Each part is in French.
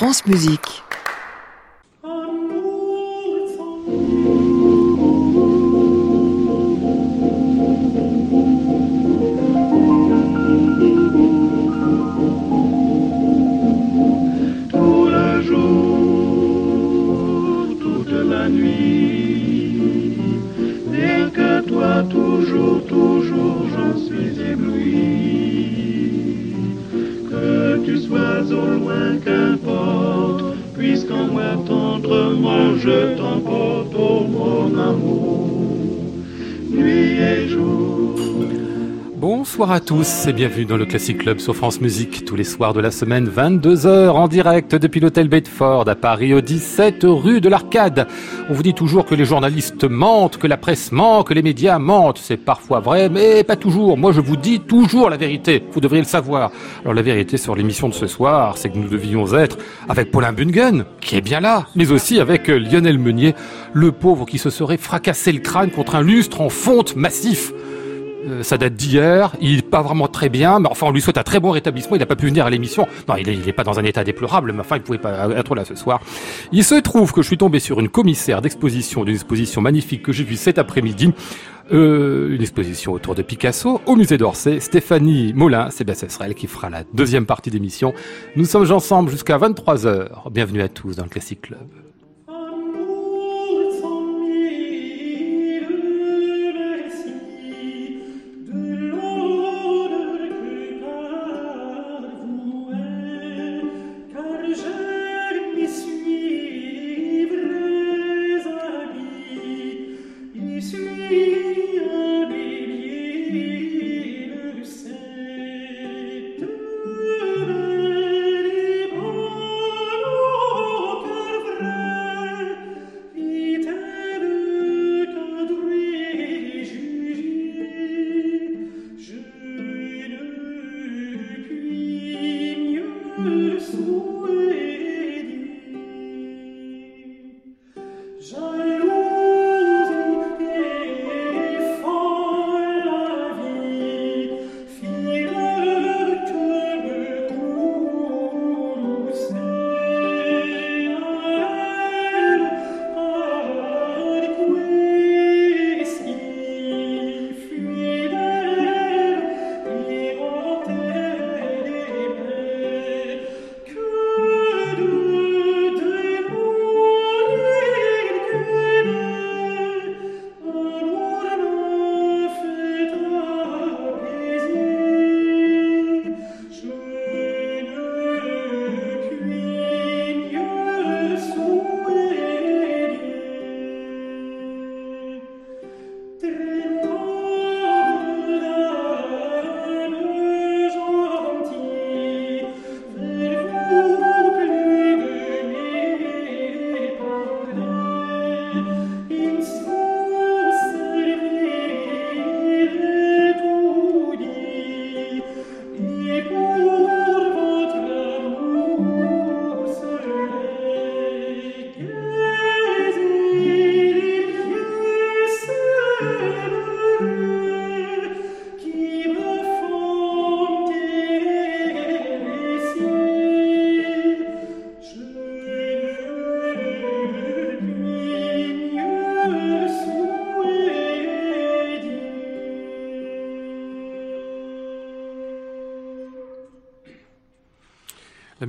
France Musique. Bonsoir à tous et bienvenue dans le Classic Club sur France Musique tous les soirs de la semaine 22h en direct depuis l'hôtel Bedford à Paris au 17 rue de l'Arcade. On vous dit toujours que les journalistes mentent, que la presse ment, que les médias mentent. C'est parfois vrai mais pas toujours. Moi je vous dis toujours la vérité. Vous devriez le savoir. Alors la vérité sur l'émission de ce soir, c'est que nous devions être avec Paulin Bungen qui est bien là, mais aussi avec euh, Lionel Meunier, le pauvre qui se serait fracassé le crâne contre un lustre en fonte massif. Euh, ça date d'hier, il est pas vraiment très bien, mais enfin on lui souhaite un très bon rétablissement, il n'a pas pu venir à l'émission. Non, il est, pas dans un état déplorable, mais enfin il pouvait pas être là ce soir. Il se trouve que je suis tombé sur une commissaire d'exposition, d'une exposition magnifique que j'ai vue cet après-midi, euh, une exposition autour de Picasso au musée d'Orsay. Stéphanie Molin, c'est bien ce sera elle qui fera la deuxième partie d'émission. Nous sommes ensemble jusqu'à 23h. Bienvenue à tous dans le Classic Club. Y suis un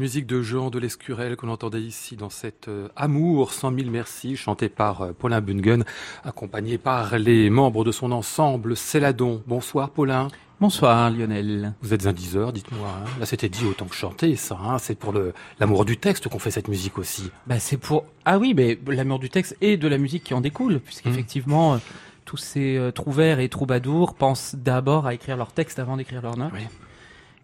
musique de Jean de l'Escurel qu'on entendait ici dans cet euh, Amour, cent mille merci, chanté par euh, Paulin Bungen, accompagné par les membres de son ensemble Céladon. Bonsoir Paulin. Bonsoir Lionel. Vous êtes un diseur, dites-moi. hein. Là, c'était dit autant que chanter, ça. hein. C'est pour le l'amour du texte qu'on fait cette musique aussi. Bah c'est pour ah oui mais l'amour du texte et de la musique qui en découle puisqu'effectivement euh, tous ces trouvères et troubadours pensent d'abord à écrire leur texte avant d'écrire leur note. Oui.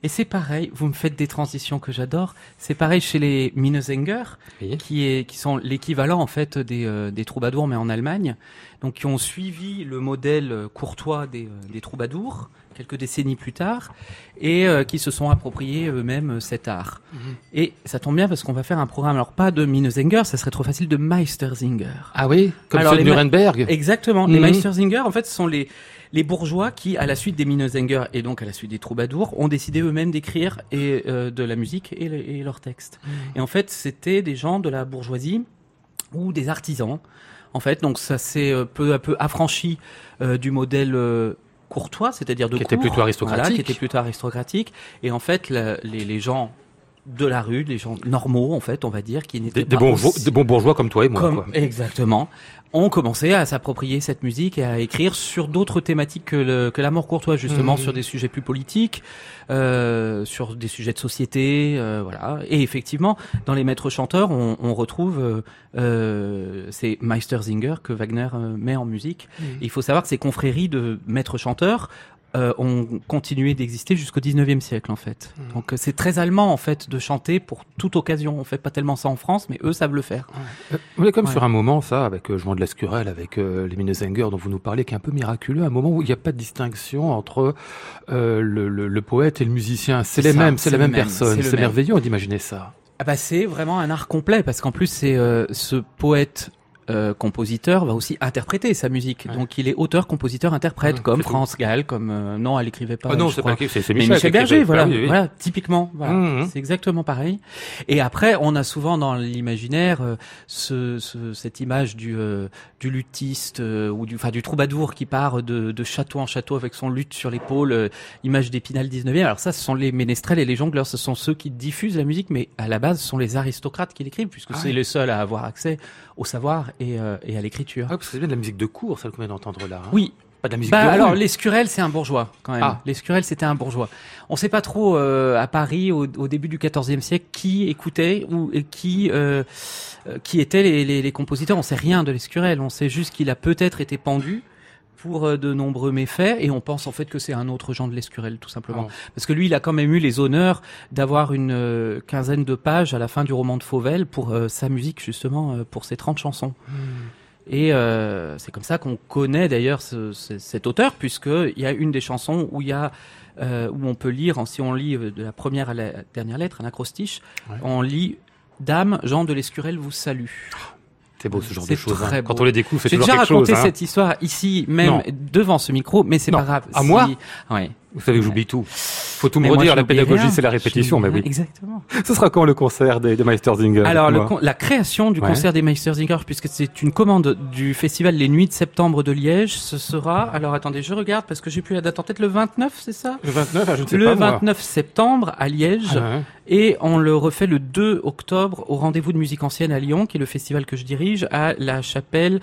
Et c'est pareil, vous me faites des transitions que j'adore. C'est pareil chez les Minnesänger, Oui. qui, est, qui sont l'équivalent en fait des, euh, des troubadours, mais en Allemagne. Donc qui ont suivi le modèle courtois des, euh, des troubadours, quelques décennies plus tard, et euh, qui se sont appropriés eux-mêmes cet art. Mhm. Et ça tombe bien parce qu'on va faire un programme, alors pas de Minnesänger, ça serait trop facile, de Meistersinger. Ah oui, comme Alors, ceux de ma- Nuremberg. Exactement. Les Mhm. Meistersinger, en fait, ce sont les les bourgeois qui, à la suite des Minnesänger et donc à la suite des troubadours, ont décidé eux-mêmes d'écrire et euh, de la musique et, le- et leurs textes. Et en fait, c'était des gens de la bourgeoisie ou des artisans. En fait, donc ça s'est euh, peu à peu affranchi euh, du modèle euh, courtois, c'est-à-dire de Qui était plutôt aristocratique. voilà, qui était plutôt aristocratique. Et en fait, la- les, les gens de la rue, les gens normaux, en fait, on va dire, qui n'étaient Des, des pas bons, aussi- des bons bourgeois comme toi et moi. comme, quoi. exactement, ont commencé à s'approprier cette musique et à écrire sur d'autres thématiques que, le, que l'amour courtois, justement, Mhm. sur des sujets plus politiques, euh, sur des sujets de société, euh, voilà. Et effectivement, dans les maîtres chanteurs, on, on retrouve euh, euh, ces Meistersinger que Wagner euh, met en musique. Et il faut savoir que ces confréries de maîtres chanteurs euh, ont continué d'exister jusqu'au 19e siècle en fait. Mhm. Donc euh, c'est très allemand en fait de chanter pour toute occasion. On fait pas tellement ça en France, mais eux savent le faire. Euh, Vous voulez comme Ouais. sur un moment, ça, avec euh, Jean de Lascurel, avec euh, les Minnesänger dont vous nous parlez, qui est un peu miraculeux, un moment où il n'y a pas de distinction entre euh, le, le- le poète et le musicien. C'est les ça, mêmes, c'est la même même, personne. c'est merveilleux d'imaginer ça. Ah bah c'est vraiment un art complet parce qu'en plus c'est euh, ce poète euh, compositeur va aussi interpréter sa musique. Ouais. Donc il est auteur, compositeur, interprète Ouais, comme c'est tout. France Gall, comme euh, non elle écrivait pas. Ah non, c'est pas c'est c'est Mais Michel. Michel, Berger, voilà, Ah oui, oui. voilà, typiquement, voilà. Mhm. c'est exactement pareil. Et après, on a souvent dans l'imaginaire euh, ce, ce- cette image du, euh, du luthiste euh, ou du, enfin du troubadour qui part de, de château en château avec son luth sur l'épaule, euh, image d'Épinal 19e. Alors ça, ce sont les ménestrels et les jongleurs, ce sont ceux qui diffusent la musique, mais à la base, ce sont les aristocrates qui l'écrivent puisque Ah c'est les seuls à avoir accès au savoir et, euh, et à l'écriture. Ah, c'est bien de la musique de cours, celle qu'on vient d'entendre là. hein. Oui, Pas de la musique bah de alors l'escurel c'est un bourgeois quand même. Ah. L'escurel c'était un bourgeois. On sait pas trop euh, à Paris au, au début du XIVe siècle qui écoutait ou et qui euh, euh, qui étaient les, les, les compositeurs. On sait rien de l'escurel. On sait juste qu'il a peut-être été pendu pour euh, de nombreux méfaits et on pense en fait que c'est un autre Jean de l'escurel tout simplement Ah. parce que lui il a quand même eu les honneurs d'avoir une euh, quinzaine de pages à la fin du roman de Fauvel pour euh, sa musique justement euh, pour ses 30 chansons. Hmm. Et c'est comme ça qu'on connaît d'ailleurs ce- ce- cet auteur, puisqu'il y a une des chansons où il y a où on peut lire, si on lit de la première à la dernière lettre, un acrostiche, Ouais. on lit Dame, Jean de l'Escurel vous salue. C'est beau ce genre de choses. hein. Quand on les découvre, c'est J'ai toujours déjà quelque chose. raconté hein. cette histoire ici, même Non. devant ce micro, mais c'est pas grave. À moi Ouais. Vous savez que j'oublie tout. Faut tout me moi, redire. La pédagogie, c'est la répétition. Mais oui. Exactement. Ce sera quand le concert des, des Meistersinger Alors, le con- la création du Ouais. concert des Meistersinger, puisque c'est une commande du festival Les Nuits de septembre de Liège, ce sera, alors attendez, je regarde parce que j'ai plus la date en tête, le 29, c'est ça? Le 29, ah, je ne sais Le pas. moi. 29 septembre à Liège, Ah, ouais. et on le refait le 2 octobre au Rendez-vous de musique ancienne à Lyon, qui est le festival que je dirige, à la chapelle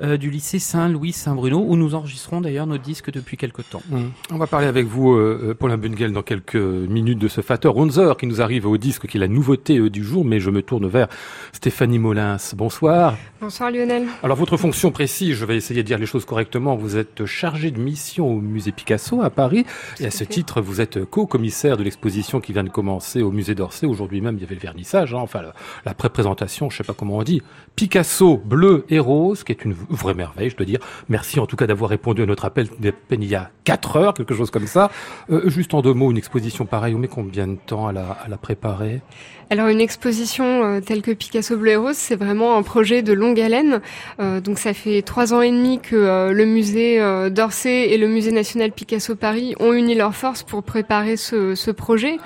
euh, du lycée Saint-Louis-Saint-Bruno, où nous enregistrons d'ailleurs nos disques depuis quelque temps. Mm. On va parler avec vous, euh, euh, Paulin Bungel, dans quelques minutes de ce Vater Unser qui nous arrive au disque, qui est la nouveauté euh, du jour, mais je me tourne vers Stéphanie Molins. Bonsoir. Bonsoir Lionel. Alors, votre fonction précise, je vais essayer de dire les choses correctement. Vous êtes chargé de mission au musée Picasso à Paris. Et à à ce fait. titre, vous êtes co-commissaire de l'exposition qui vient de commencer au musée d'Orsay. Aujourd'hui même, il y avait le vernissage, hein, enfin, la, la pré-présentation, je sais pas comment on dit. Picasso bleu et rose, qui est une vraie merveille, je dois dire. Merci en tout cas d'avoir répondu à notre appel peine il y a quatre heures, quelque chose comme ça. Euh, juste en deux mots, une exposition pareille, on met combien de temps à la, à la préparer? Alors une exposition euh, telle que Picasso Bleu et Rose, c'est vraiment un projet de longue haleine. Euh, donc ça fait trois ans et demi que euh, le musée euh, d'Orsay et le musée national Picasso Paris ont uni leurs forces pour préparer ce, ce projet.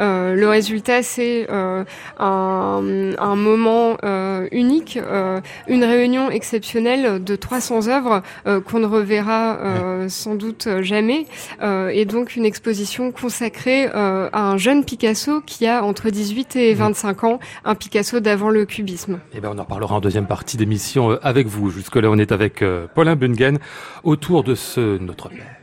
Euh, le résultat, c'est euh, un, un moment euh, unique, euh, une réunion exceptionnelle de 300 œuvres euh, qu'on ne reverra euh, sans doute jamais, euh, et donc une exposition consacrée euh, à un jeune Picasso qui a entre 18 et 25 ans, un Picasso d'avant le cubisme. Eh ben, on en parlera en deuxième partie d'émission euh, avec vous. Jusque-là, on est avec euh, Paulin Bungen autour de ce Notre Père.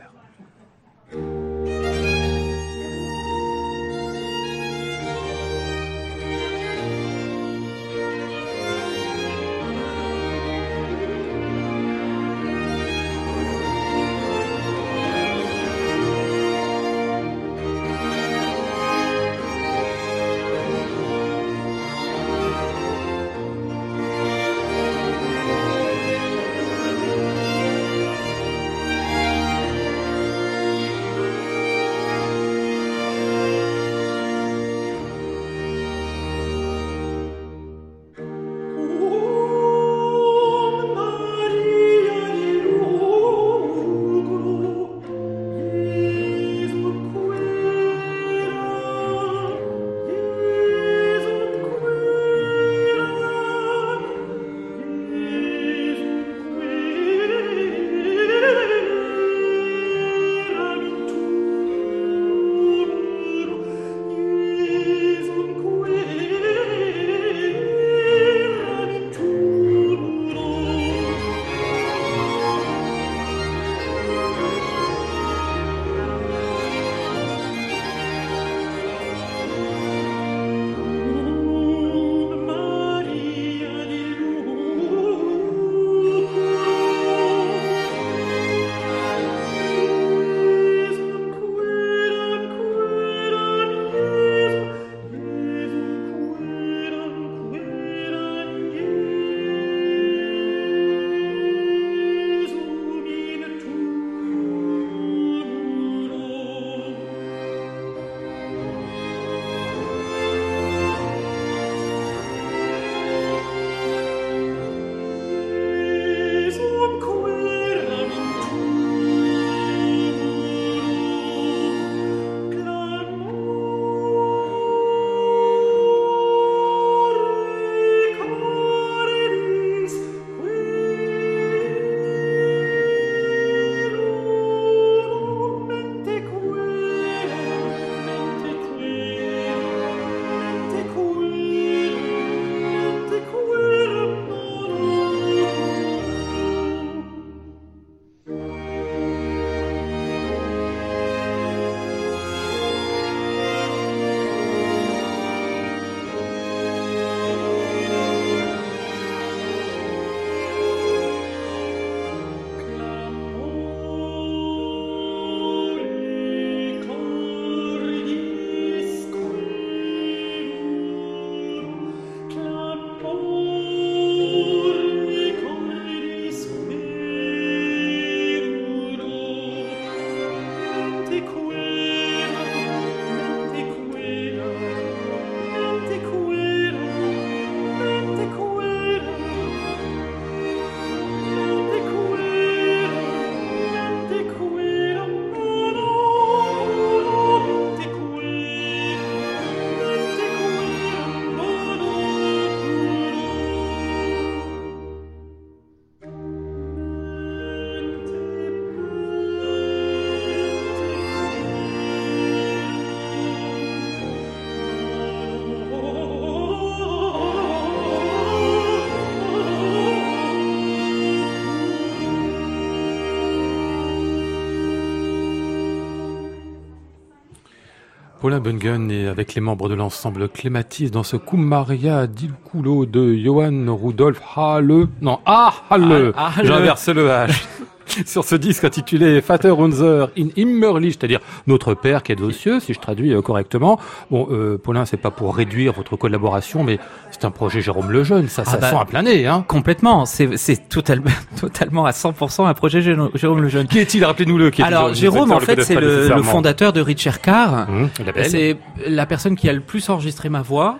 Bungen est avec les membres de l'ensemble Clématis dans ce Kumaria Dilkulo de Johann Rudolf Halle. Non, Ah Halle. Ah, J'inverse le H. sur ce disque intitulé Vater unser in Immerlich, c'est-à-dire notre Père qui est aux cieux, si je traduis euh, correctement. Bon, euh, Paulin, c'est pas pour réduire votre collaboration, mais c'est un projet Jérôme Lejeune, ça, Ah ça bah, sent à plein nez, hein. Complètement, c'est c'est totalement, totalement à 100% un projet Jérôme Lejeune. Qui est-il? Rappelez-nous-le. qui est Alors Jérôme, en fait, c'est le, fondateur de Richard Carr. L'appelle. C'est la personne qui a le plus enregistré ma voix,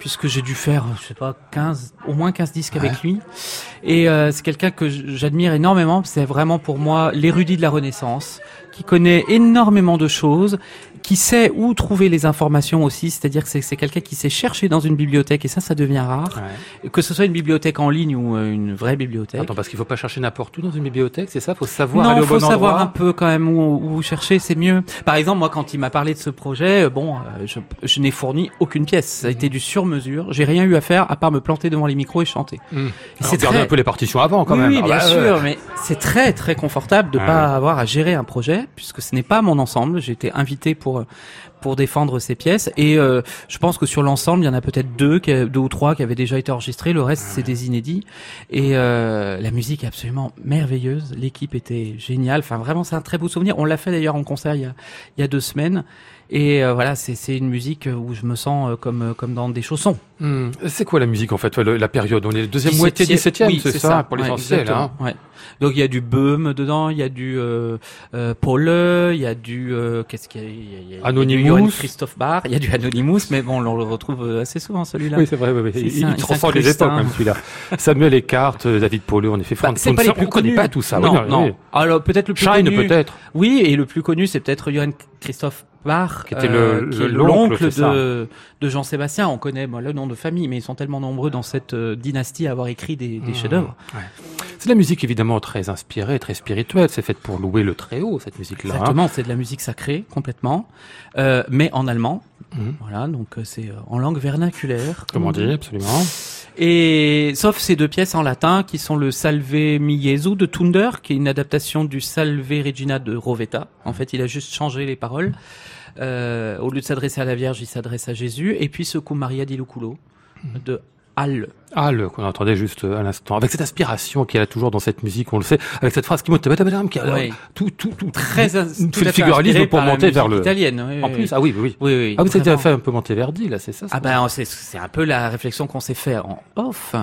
puisque j'ai dû faire, je sais pas, 15, au moins 15 disques avec lui. Et euh, c'est quelqu'un que j'admire énormément. C'est vraiment pour moi l'érudit de la Renaissance, qui connaît énormément de choses, qui sait où trouver les informations aussi. C'est-à-dire que c'est quelqu'un qui sait chercher dans une bibliothèque, et ça, ça devient rare. Ouais. Que ce soit une bibliothèque en ligne ou euh, une vraie bibliothèque. Attends, parce qu'il faut pas chercher n'importe où dans une bibliothèque, c'est ça? Faut savoir non, aller au faut bon savoir endroit. un peu quand même où, où chercher, c'est mieux. Par exemple, moi, quand il m'a parlé de ce projet, euh, bon, euh, je, je n'ai fourni aucune pièce. Ça a été du sur-mesure. J'ai rien eu à faire à part me planter devant les micros et chanter. Alors, c'est très- un peu les partitions avant, quand oui, même. oui, Ah bien bah, sûr, ouais. mais c'est très très confortable de Ah pas avoir à gérer un projet puisque ce n'est pas mon ensemble. J'ai été invité pour pour défendre ces pièces et euh, je pense que sur l'ensemble, il y en a peut-être deux, deux ou trois qui avaient déjà été enregistrés. Le reste, c'est des inédits et euh, la musique est absolument merveilleuse. L'équipe était géniale. Enfin, vraiment, c'est un très beau souvenir. On l'a fait d'ailleurs en concert il y a il y a deux semaines. Et euh, voilà, c'est une musique où je me sens comme comme dans des chaussons. Hum. C'est quoi la musique, en fait, la période On est deuxième 17e, moitié 17e, oui, c'est ça, pour l'essentiel. Hein. ouais. Donc il y a du Böhm dedans, il y a du euh, euh, il y a du euh, qu'est-ce qu'il y a, il y a- il y du Anonymous. Johann Christoph Barr, il y a du Anonymous, mais bon, on le retrouve euh, assez souvent celui-là. Oui, c'est vrai, oui, oui. Il, il transcende les époques, même celui-là. Samuel Eckhart, euh, David Paulo, en effet, Bah, Franz c'est pas les plus on connaît pas tout ça. Non, oui, non, non. oui. Alors peut-être le plus Shine, connu. peut-être. Oui, et le plus connu, c'est peut-être Johann Christoph Bach, Qui était est l'oncle, de, de Jean-Sébastien. On connaît moi, le nom de famille, mais ils sont tellement nombreux dans cette euh, dynastie à avoir écrit des, des Mmh. chefs-d'œuvre. Ouais. C'est de la musique évidemment très inspirée, très spirituelle. C'est faite pour louer le très haut, cette musique-là. hein. Exactement, c'est de la musique sacrée complètement, euh, mais en allemand. Mhm. Voilà, donc euh, c'est euh, en langue vernaculaire. Comment on dire, absolument. Et sauf ces deux pièces en latin qui sont le Salve mi Jesu de Thunder, qui est une adaptation du Salve Regina de Rovetta. En fait, il a juste changé les paroles. Euh, au lieu de s'adresser à la Vierge, il s'adresse à Jésus. Et puis ce coup Maria di Luculo de Halle. Ah, le qu'on entendait juste euh, à l'instant, avec cette inspiration qu'il y a toujours dans cette musique, on le sait, avec cette phrase qui monte, qui a Oui. tout, tout, tout, Très tout fait figuralisme pour monter vers le. italienne. oui, En oui, plus, ah oui, oui, oui. oui, oui. Ah, avez vraiment. fait un peu Monteverdi, là, c'est ça Ah ben c'est un peu la réflexion qu'on s'est fait en off Ouais,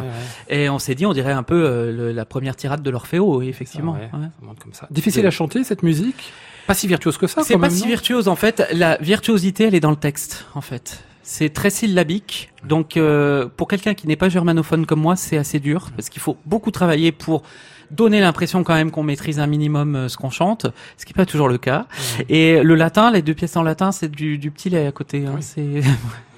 et on s'est dit on dirait un peu euh, le- la première tirade de l'Orfeo oui, effectivement. Ouais, ouais. ça monte comme ça. Difficile à chanter, cette musique? Pas si virtuose que ça, C'est pas si virtuose en fait. La virtuosité, elle est dans le texte en fait. C'est très syllabique. Donc euh, pour quelqu'un qui n'est pas germanophone comme moi, c'est assez dur parce qu'il faut beaucoup travailler pour donner l'impression quand même qu'on maîtrise un minimum euh, ce qu'on chante, ce qui n'est pas toujours le cas. Et le latin, les deux pièces en latin, c'est du, du petit lait à côté. Hein. Oui. C'est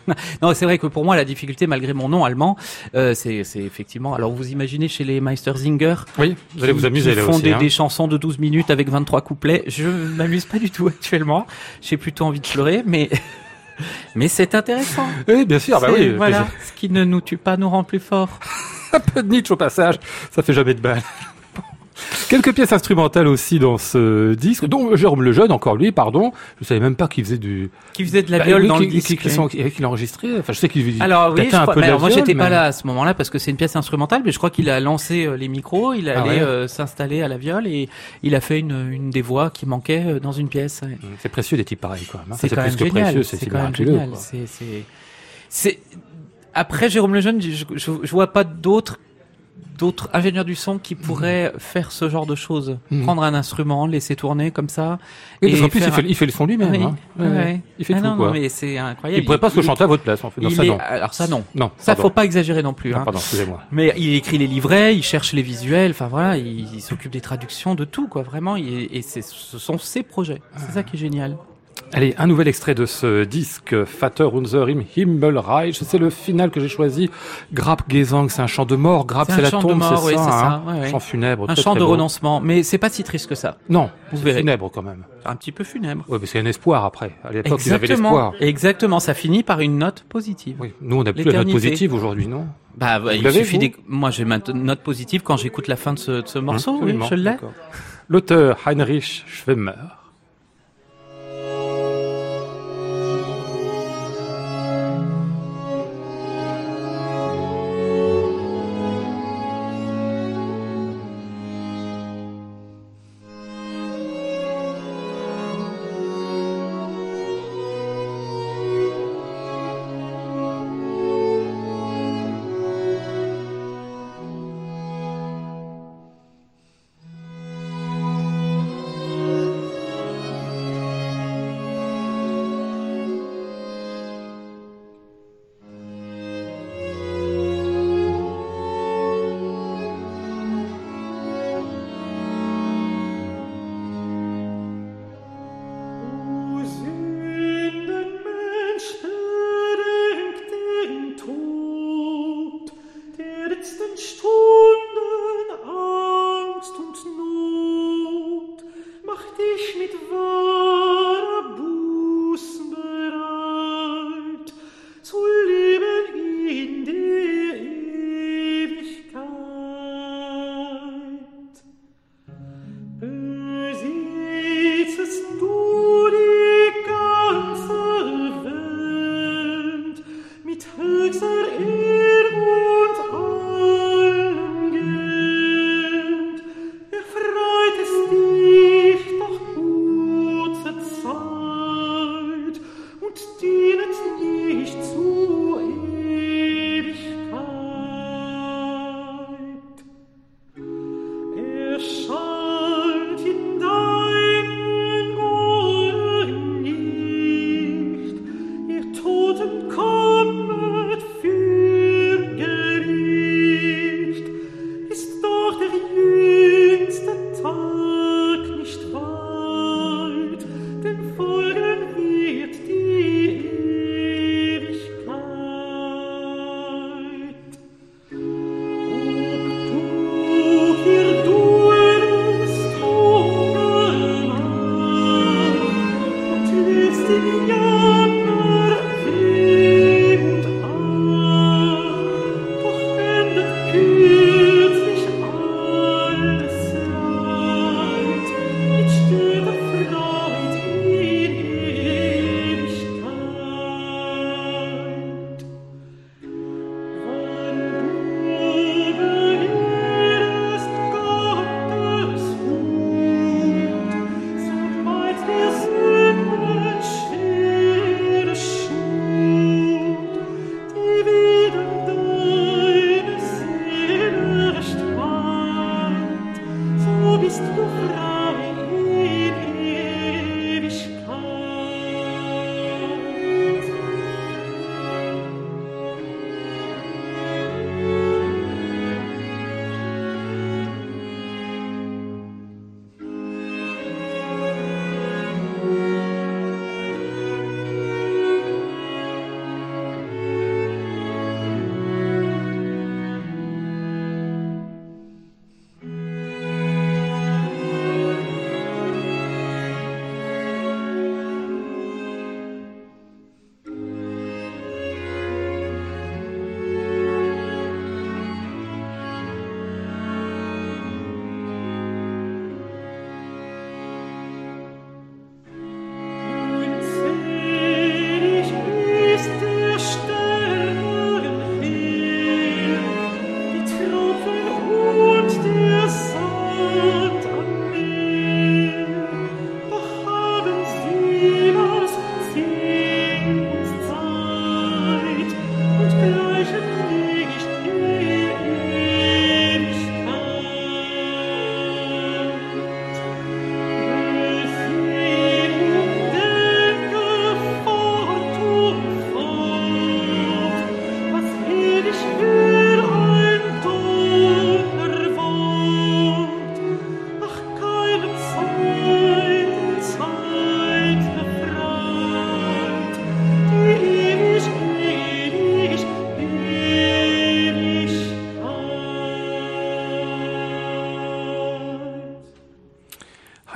non, c'est vrai que pour moi, la difficulté, malgré mon nom allemand, euh, c'est effectivement. Alors, vous imaginez chez les Meistersinger, Oui, vous allez vous amuser là font aussi. des, hein. des chansons de 12 minutes avec 23 couplets. Je m'amuse pas du tout actuellement. J'ai plutôt envie de pleurer, mais mais c'est intéressant. Oui, bien sûr, bah oui. voilà, ce qui ne nous tue pas nous rend plus forts. Un peu de Nietzsche au passage, ça fait jamais de balle. Quelques pièces instrumentales aussi dans ce disque, dont Jérôme Lejeune, encore lui, pardon. Je savais même pas qu'il faisait du... Qui faisait de la Bah, viole oui, dans qui, le disque. qui, qui enregistré. Enfin, je sais qu'il Alors oui, je un peu la alors, moi j'étais pas mais- là à ce moment-là parce que c'est une pièce instrumentale, mais je crois qu'il a lancé euh, les micros, il Ah allait ouais. euh, s'installer à la viole et il a fait une, une des voix qui manquait euh, dans une pièce. ouais. C'est précieux des types pareils, hein. C'est plus même que génial. précieux, C'est c'est quand même miraculeux. quoi. C'est. Après Jérôme Lejeune, je, je, je vois pas d'autres d'autres ingénieurs du son qui pourraient faire ce genre de choses. Mhm. Prendre un instrument, laisser tourner comme ça. Oui, et qu'en plus, il fait, il fait le son lui-même. Oui, hein. Ouais, ouais. Il fait Ah tout, non, quoi. non, mais c'est incroyable. Il pourrait pas se chanter à votre place, en fait. Non, ça, est- non. Alors ça non. Non, Ça pardon. faut pas exagérer non plus. Non, hein. pardon, excusez-moi. Mais il écrit les livrets, il cherche les visuels, enfin voilà, il, il s'occupe des traductions, de tout quoi, vraiment. et ce sont ses projets. C'est ça qui est génial. Allez, un nouvel extrait de ce disque, Vater unser im Himmelreich. C'est le final que j'ai choisi. Grabgesang, c'est un chant de mort. Grab, C'est la tombe, c'est oui, ça. hein. ça, ouais, ouais. Chant funèbre. Un très, chant très de beau. renoncement, mais c'est pas si triste que ça. Non, Vous c'est verrez. funèbre quand même. Un petit peu funèbre. Oui, mais c'est un espoir après. À l'époque, ils avaient l'espoir. Exactement. Ça finit par une note positive. Oui, nous, on n'a plus la note positive aujourd'hui, non? Bah, bah, il suffit des... Moi, j'ai ma note positive quand j'écoute la fin de ce, de ce morceau. oui, je l'ai. L'auteur Heinrich Schwemmer.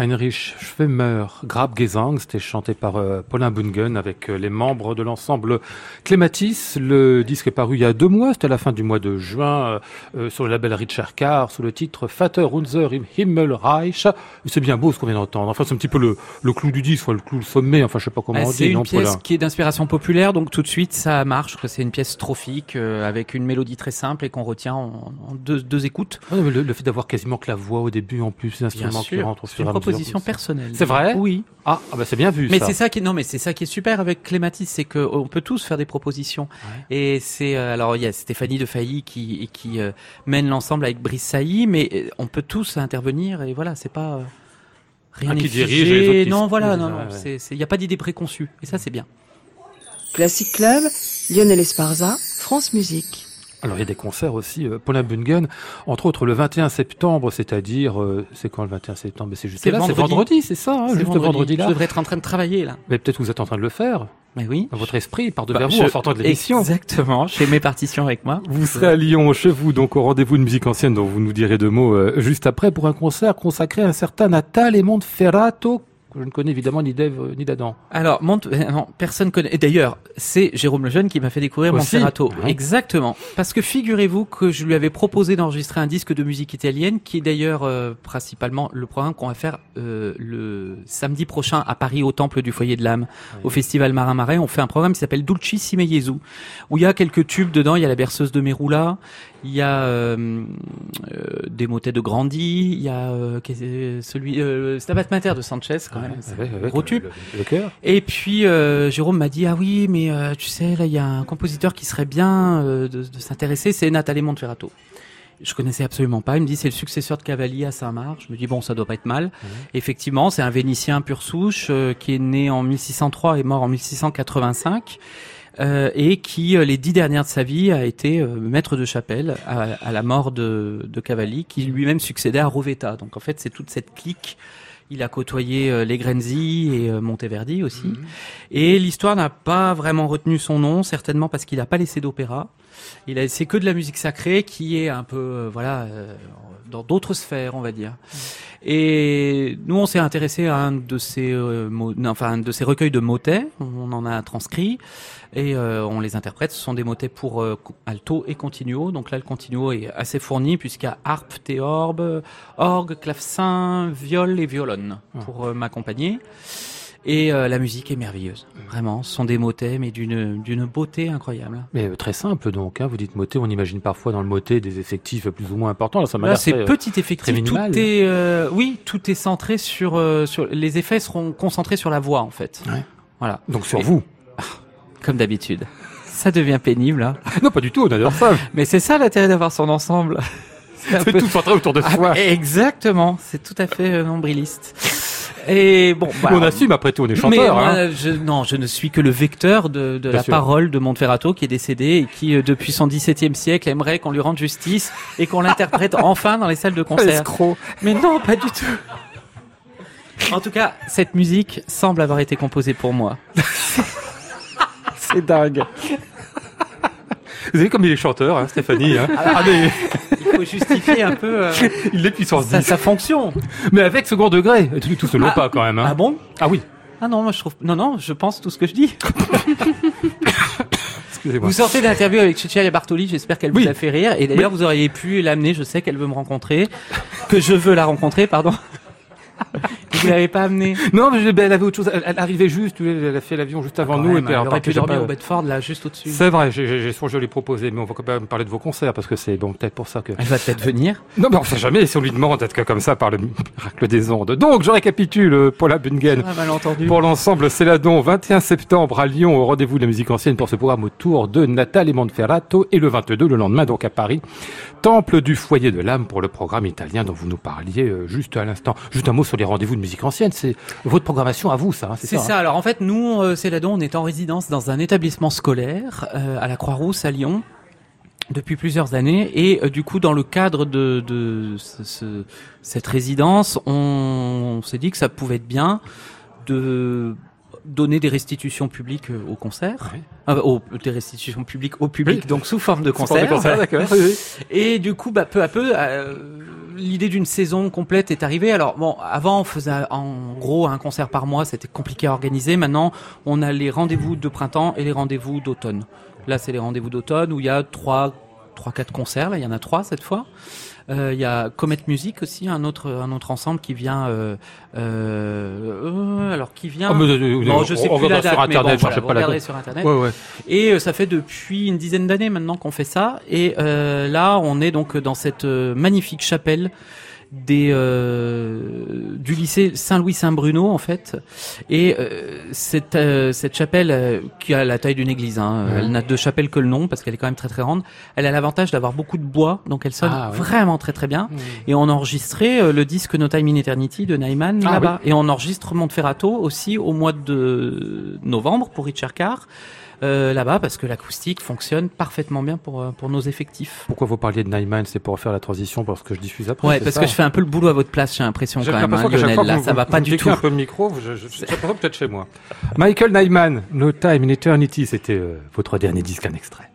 Heinrich Schwemmer, Grabgesang, c'était chanté par euh, Paulin Bungen avec euh, les membres de l'ensemble Clématis. Le disque est paru il y a deux mois, c'était à la fin du mois de juin, euh, sur le label Richard Carr, sous le titre Vater unser im Himmelreich. C'est bien beau ce qu'on vient d'entendre. Enfin, c'est un petit peu le, le clou du disque, le clou le sommet, enfin, je sais pas comment Ah, on c'est dit. une non, pièce Paulin qui est d'inspiration populaire, donc tout de suite ça marche. C'est une pièce strophique euh, avec une mélodie très simple et qu'on retient en, en deux, deux écoutes. Ouais, le, le fait d'avoir quasiment que la voix au début, en plus, l'instrument qui rentre au c'est fur et à mesure. Proposition personnelle. C'est vrai? Oui. Ah, ah bah c'est bien vu Mais ça. c'est ça qui non mais c'est ça qui est super avec Clématis, c'est que on peut tous faire des propositions. Et c'est euh, alors il y a Stéphanie de Failly qui qui euh, mène l'ensemble avec Brice Sailly, mais euh, on peut tous intervenir et voilà, c'est pas euh, rien n'est qui figé. dirige et les autres qui non voilà, non ouais, non, ouais. il y a pas d'idée préconçue et ça c'est bien. Classic Club, Lionel Esparza, France Musique. Alors il y a des concerts aussi, euh, Paulin Bungen, entre autres le 21 septembre, c'est-à-dire, euh, c'est quand le 21 septembre? C'est juste là, c'est vendredi. vendredi, c'est ça, hein, juste vendredi, là. Je devrais être en train de travailler là. Mais peut-être vous êtes en train de le faire, Mais oui. dans votre esprit, par Bah, devers vous, je- en sortant de l'émission. Exactement. J'ai mes partitions avec moi. Vous serez à Lyon, chez vous, donc au rendez-vous de musique ancienne dont vous nous direz deux mots euh, juste après pour un concert consacré à un certain Natale et Monteferrato, que je ne connais évidemment ni d'Ève euh, ni d'Adam. Alors, Monte, euh, non, personne connaît. Et d'ailleurs, c'est Jérôme Lejeune qui m'a fait découvrir. Ouais. Exactement. Parce que figurez-vous que je lui avais proposé d'enregistrer un disque de musique italienne, qui est d'ailleurs euh, principalement le programme qu'on va faire euh, le samedi prochain à Paris au Temple du Foyer de l'âme, au Festival Marin Marais. On fait un programme qui s'appelle Dulcissime Jesu, où il y a quelques tubes dedans. Il y a la berceuse de Merula, il y a euh, euh, des motets de Grandi, il y a euh, celui euh, Stabat Mater de Sanchez quand même. Gros tube. Le, le cœur. Et puis euh, Jérôme m'a dit ah oui mais euh, tu sais là il y a un compositeur qui serait bien euh, de, de s'intéresser c'est Nathalie Monteferrato. Je connaissais absolument pas. Il me dit c'est le successeur de Cavalli à Saint-Marc. Je me dis bon ça doit pas être mal. Effectivement c'est un Vénitien pur souche euh, qui est né en 1603 et mort en 1685. Euh, et qui euh, les dix dernières de sa vie a été euh, maître de chapelle à, à la mort de, de Cavalli, qui lui-même succédait à Rovetta. Donc en fait c'est toute cette clique. Il a côtoyé euh, les Grenzi et euh, Monteverdi aussi. Et l'histoire n'a pas vraiment retenu son nom, certainement parce qu'il n'a pas laissé d'opéra. Il a laissé que de la musique sacrée qui est un peu, euh, voilà, euh, dans d'autres sphères, on va dire. Et nous, on s'est intéressé à un de ces, euh, non, enfin, un de ces recueils de motets. On en a transcrit et euh, on les interprète. Ce sont des motets pour euh, alto et continuo. Donc là, le continuo est assez fourni puisqu'il y a harpe, théorbe, orgue, clavecin, viol et violon pour euh, m'accompagner. Et euh, la musique est merveilleuse, vraiment. Ce sont des motets, mais d'une d'une beauté incroyable. Mais euh, très simple donc, hein, vous dites motet, on imagine parfois dans le motet des effectifs plus ou moins importants. Là, ça m'a Là, l'air c'est très, euh, petit effectif. très minimal. Tout est, euh, oui, tout est centré sur, euh, sur. Les effets seront concentrés sur la voix, en fait. Ouais. Voilà, Donc sur Et- vous. Comme d'habitude. Ça devient pénible, hein. Non, pas du tout, on adore ça. mais c'est ça l'intérêt d'avoir son ensemble. C'est peu- tout centré autour de Ah, soi. exactement, c'est tout à fait euh, nombriliste. Et bon, bah, on assume après tout, on est chanteur. moi, hein. je, non, je ne suis que le vecteur de, la sûr. parole de Monteferrato qui est décédé et qui, euh, depuis son XVIIe siècle, aimerait qu'on lui rende justice et qu'on l'interprète enfin dans les salles de concert. Escroc. Mais non, pas du tout. En tout cas, cette musique semble avoir été composée pour moi. C'est dingue. Vous avez comme il est chanteur, hein, Stéphanie. Hein. Ah, mais Il faut justifier un peu euh, il est puissance sa, 10. sa fonction. Mais avec second degré. Tout, tout se loue Ah. pas quand même. Hein. Ah bon? Ah oui. Ah non, moi je trouve. Non, non, je pense tout ce que je dis. Excusez-moi. Vous sortez de l'interview avec Cecilia Bartoli, j'espère qu'elle Oui. vous a fait rire. Et d'ailleurs, vous auriez pu l'amener, je sais qu'elle veut me rencontrer, que je veux la rencontrer, pardon. Vous l'avez pas amenée. Non, mais ben, elle avait autre chose. Elle, arrivait juste. Elle a fait l'avion juste avant nous. Et puis elle aurait pu dormir au Bedford, là, juste au-dessus. C'est vrai, j'ai- songé à lui proposer, mais on va quand même parler de vos concerts parce que c'est bon peut-être pour ça que. Elle va peut-être venir. Non, mais on sait jamais si on lui demande peut-être que comme ça par le miracle des ondes. Donc, je récapitule, euh, Paula Bungen. Ah, malentendu. Pour l'ensemble Céladon, 21 septembre à Lyon, au rendez-vous de la musique ancienne pour ce programme autour de Natale et Monteferrato, et le 22 le lendemain donc à Paris, Temple du foyer de l'âme pour le programme italien dont vous nous parliez euh, juste à l'instant. Juste un mot sur les rendez-vous de musique ancienne, c'est votre programmation à vous ça, hein, c'est ça, ça. hein Alors en fait, nous, euh, Céladon, on est en résidence dans un établissement scolaire euh, à la Croix-Rousse à Lyon depuis plusieurs années. Et euh, du coup, dans le cadre de, de ce- ce- cette résidence, on, s'est dit que ça pouvait être bien de donner des restitutions publiques au concert. Euh, au- des restitutions publiques au public, Oui. donc sous forme de concert. oui. Et du coup, bah, peu à peu, euh, l'idée d'une saison complète est arrivée. Alors bon, avant on faisait en gros un concert par mois, c'était compliqué à organiser. Maintenant, on a les rendez-vous de printemps et les rendez-vous d'automne. Là, c'est les rendez-vous d'automne où il y a trois, trois, quatre concerts. Là, il y en a trois cette fois. Euh, Il y a Comet Music aussi, un autre, un autre ensemble qui vient. Euh, euh, alors qui vient. Ah, mais, Bon, je sais on plus la date, sur mais internet, bon, cherchez voilà, pas la sur internet. Ouais, ouais. Et ça fait depuis une dizaine d'années maintenant qu'on fait ça. Et là, on est donc dans cette magnifique chapelle des euh, du lycée Saint-Louis-Saint-Bruno en fait. Et euh, cette euh, cette chapelle euh, qui a la taille d'une église, hein, Ouais. elle n'a de chapelle que le nom parce qu'elle est quand même très très grande. Elle a l'avantage d'avoir beaucoup de bois, donc elle sonne Ah, ouais. vraiment très très bien. Et on a enregistré euh, le disque No Time in Eternity de Nyman Ah, là-bas. Et on enregistre Monteferrato aussi au mois de novembre pour Richard Carr. Euh, là-bas parce que l'acoustique fonctionne parfaitement bien pour, euh, pour nos effectifs. Pourquoi vous parliez de Nyman C'est pour faire la transition parce que je diffuse après Ouais, parce ça que je fais un peu le boulot à votre place, j'ai l'impression quand même, hein, Lionel. Là, vous- ça va vous pas du tout. un peu le micro, je, je, je, peut-être chez moi. Michael Nyman, No Time in Eternity, c'était euh, votre dernier disque, un extrait.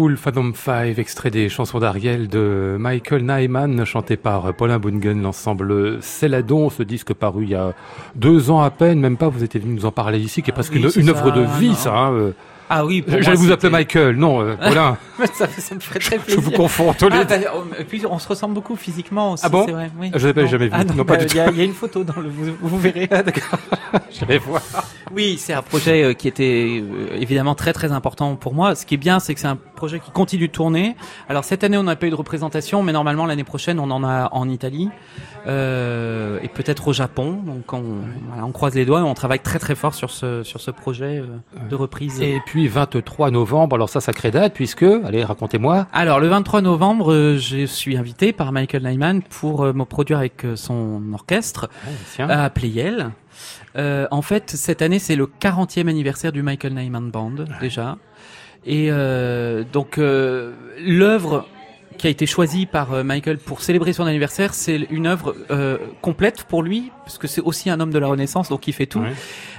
Full Phantom 5, extrait des chansons d'Ariel de Michael Nyman, chanté par Paulin Bungen, l'ensemble Céladon, ce disque paru il y a deux ans à peine, même pas, vous étiez venu nous en parler ici, qui est Ah presque oui, une, œuvre de vie, non. ça. Hein, euh. Ah oui, pour J'allais moi, vous appeler Michael, non, euh, Paulin, ça, ça me ferait très je plaisir. vous confonds tous les Ah, bah, on- et puis on se ressemble beaucoup physiquement aussi, Ah bon c'est vrai. Oui. Je l'avais jamais vu. Ah non, Non, pas bah, du il y, a- il y a une photo dans le, vous, vous verrez. J'irai voir. Oui, c'est un projet euh, qui était euh, évidemment très très important pour moi. Ce qui est bien, c'est que c'est un projet qui continue de tourner. Alors cette année, on n'a pas eu de représentation, mais normalement l'année prochaine, on en a en Italie euh, et peut-être au Japon. Donc on, voilà, on croise les doigts et on travaille très très fort sur ce sur ce projet euh, de reprise. Et puis 23 novembre, alors ça, sacré date, puisque, allez, racontez-moi. Alors le 23 novembre, euh, je suis invité par Michael Nyman pour euh, me produire avec euh, son orchestre Tiens. à Playel. En fait, cette année, c'est le 40e anniversaire du Michael Nyman Band, déjà. Et donc, l'œuvre qui a été choisie par euh, Michael pour célébrer son anniversaire, c'est une œuvre euh, complète pour lui, parce que c'est aussi un homme de la Renaissance, donc il fait tout. Ouais.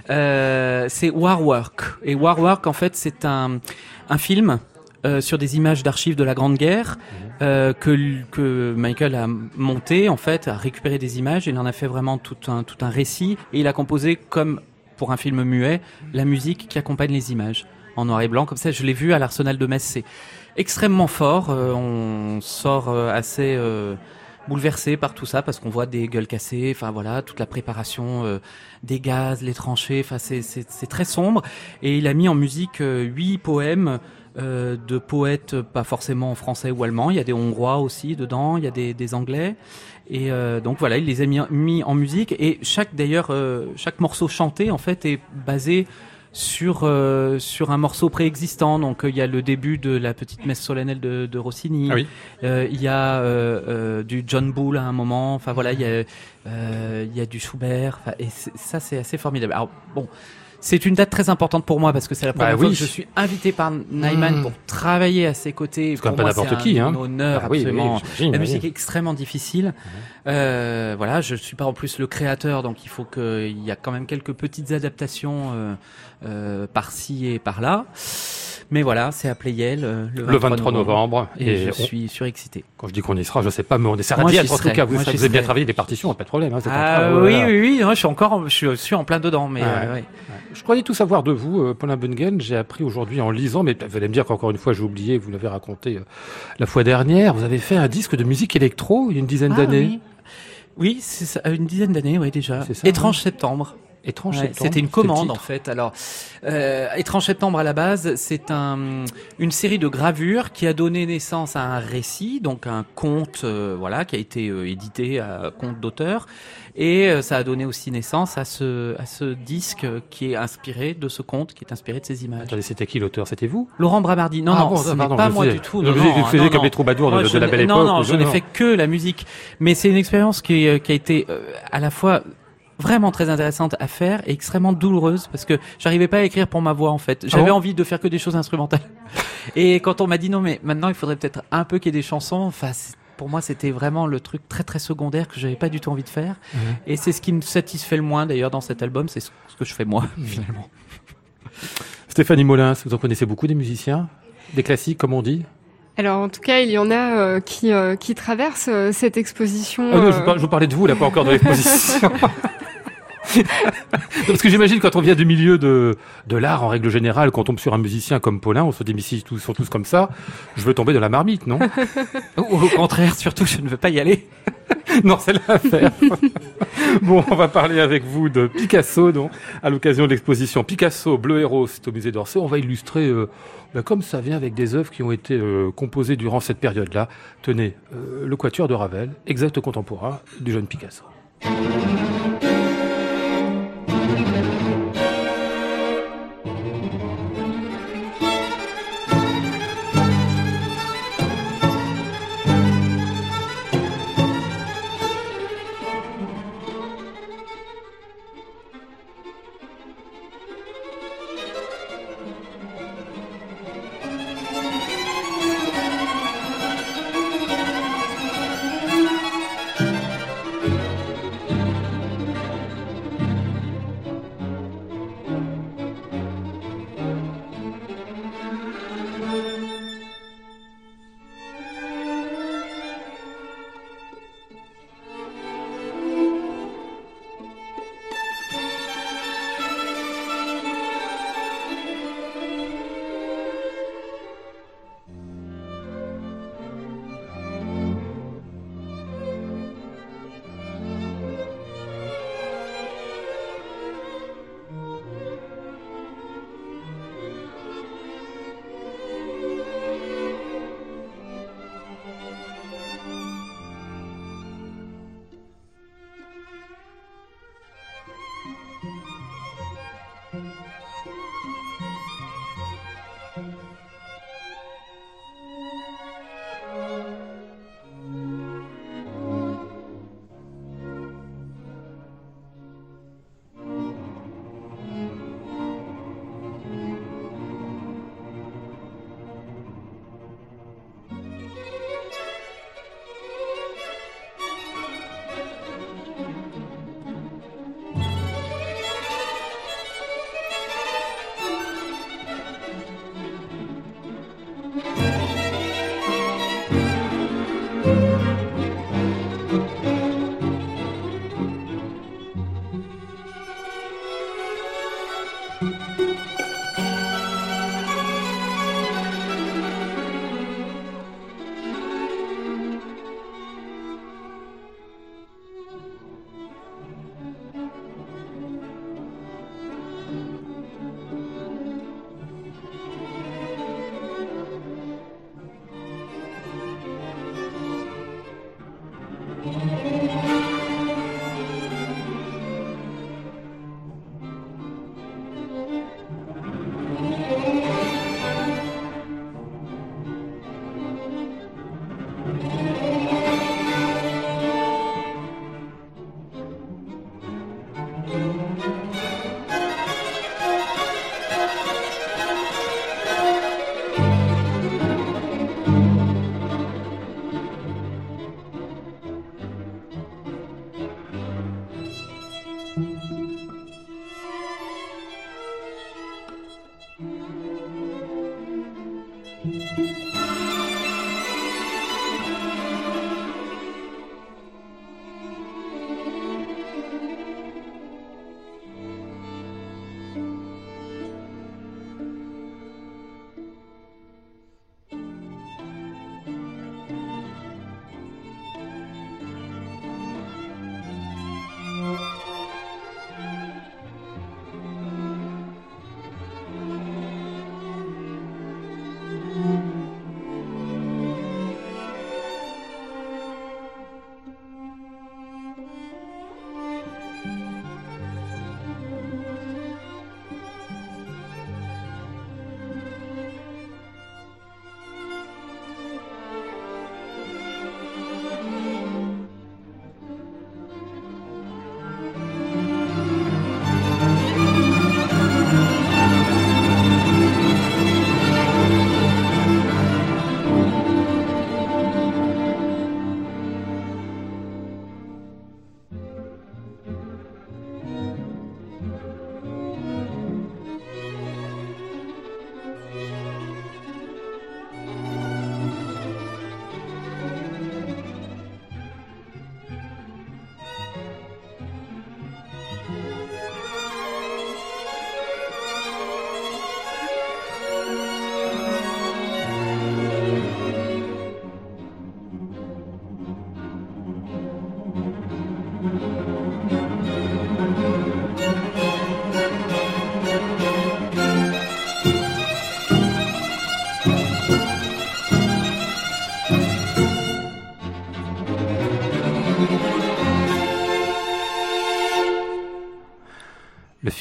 Euh, c'est War Work. Et War Work, en fait, c'est un, un film euh, sur des images d'archives de la Grande Guerre euh, que, que Michael a monté, en fait, a récupéré des images. Il en a fait vraiment tout un, tout un récit. Et il a composé, comme pour un film muet, la musique qui accompagne les images. en noir et blanc comme ça. Je l'ai vu à l'Arsenal de Metz, extrêmement fort. Euh, on sort euh, assez euh, bouleversé par tout ça parce qu'on voit des gueules cassées, enfin voilà, toute la préparation des gaz, les tranchées, enfin c'est c'est très sombre. Et il a mis en musique huit poèmes. de poètes pas forcément français ou allemands, il y a des hongrois aussi dedans, il y a des, des anglais, et donc voilà, il les a mis, mis en musique. Et chaque d'ailleurs, chaque morceau chanté en fait est basé sur euh, sur un morceau préexistant. Donc euh, il y a le début de la petite messe solennelle de, de Rossini. Ah oui. euh, il y a euh, euh, du John Bull à un moment. Enfin voilà, il y a il y a du Schubert. et ça c'est assez formidable. Alors bon. C'est une date très importante pour moi parce que c'est la première bah fois oui. que je suis invité par Nyman Mmh. pour travailler à ses côtés. C'est pas n'importe qui, un hein. honneur Ah oui, oui, absolument. la musique est extrêmement difficile. Euh, voilà, je suis pas en plus le créateur, donc il faut qu'il y a quand même quelques petites adaptations euh, euh, par-ci et par-là. Mais voilà, c'est à Playel euh, le 23, Le 23 novembre. Et, je on- suis surexcité. Quand je dis qu'on y sera, je sais pas, mais on essaiera d'y être. En tout cas, vous, savez- vous avez bien travaillé des partitions, pas de problème. Hein, Ah oui, voilà. oui, oui, non, je suis encore, je suis, en plein dedans, mais Ouais. euh, ouais. Je croyais tout savoir de vous, euh, Paulin Bungen. J'ai appris aujourd'hui en lisant, mais vous allez me dire qu'encore une fois, j'ai oublié, vous l'avez raconté euh, la fois dernière, vous avez fait un disque de musique électro il y a une dizaine Ah, d'années. oui. Oui, c'est ça, une dizaine d'années, oui déjà. Ça, Étrange septembre. Étrange Ouais, septembre, C'était une commande en fait. Alors, euh, Étrange septembre à la base, c'est un, une série de gravures qui a donné naissance à un récit, donc un conte, euh, voilà, qui a été euh, édité à compte d'auteur, et euh, ça a donné aussi naissance à ce, à ce disque qui est inspiré de ce conte, qui est inspiré de ces images. Attendez, c'était qui l'auteur? C'était vous? Laurent Bramardi. Non, Ah non, bon, ce n'est pas moi du tout. Non, vous ai- non, vous faisiez non, comme non. les troubadours de- de je la n'ai- belle Non, époque, non, ou je non, n'ai non. fait que la musique. Mais c'est une expérience qui, qui a été euh, à la fois vraiment très intéressante à faire et extrêmement douloureuse parce que j'arrivais pas à écrire pour ma voix en fait. J'avais bon envie de faire que des choses instrumentales. Et quand on m'a dit non mais maintenant il faudrait peut-être un peu qu'il y ait des chansons, enfin pour moi c'était vraiment le truc très très secondaire que j'avais pas du tout envie de faire. Et c'est ce qui me satisfait le moins d'ailleurs dans cet album, c'est ce que je fais moi finalement. Stéphanie Molins, vous en connaissez beaucoup des musiciens Des classiques, comme on dit? Alors en tout cas, il y en a euh, qui, euh, qui traversent euh, cette exposition. Ah non, je, vous par- je vous parlais de vous, là, pas encore de l'exposition. Parce que j'imagine quand on vient du milieu de, de l'art en règle générale, quand on tombe sur un musicien comme Paulin, on se dit mais si tous sont tous comme ça, je veux tomber dans la marmite, non? Ou au contraire, surtout je ne veux pas y aller. Non, c'est l'affaire. bon, on va parler avec vous de Picasso, donc, à l'occasion de l'exposition Picasso Bleu et Rose c'est au musée d'Orsay. On va illustrer, euh, ben, comme ça vient, avec des œuvres qui ont été euh, composées durant cette période-là. Tenez, euh, le Quatuor de Ravel, exact contemporain du jeune Picasso.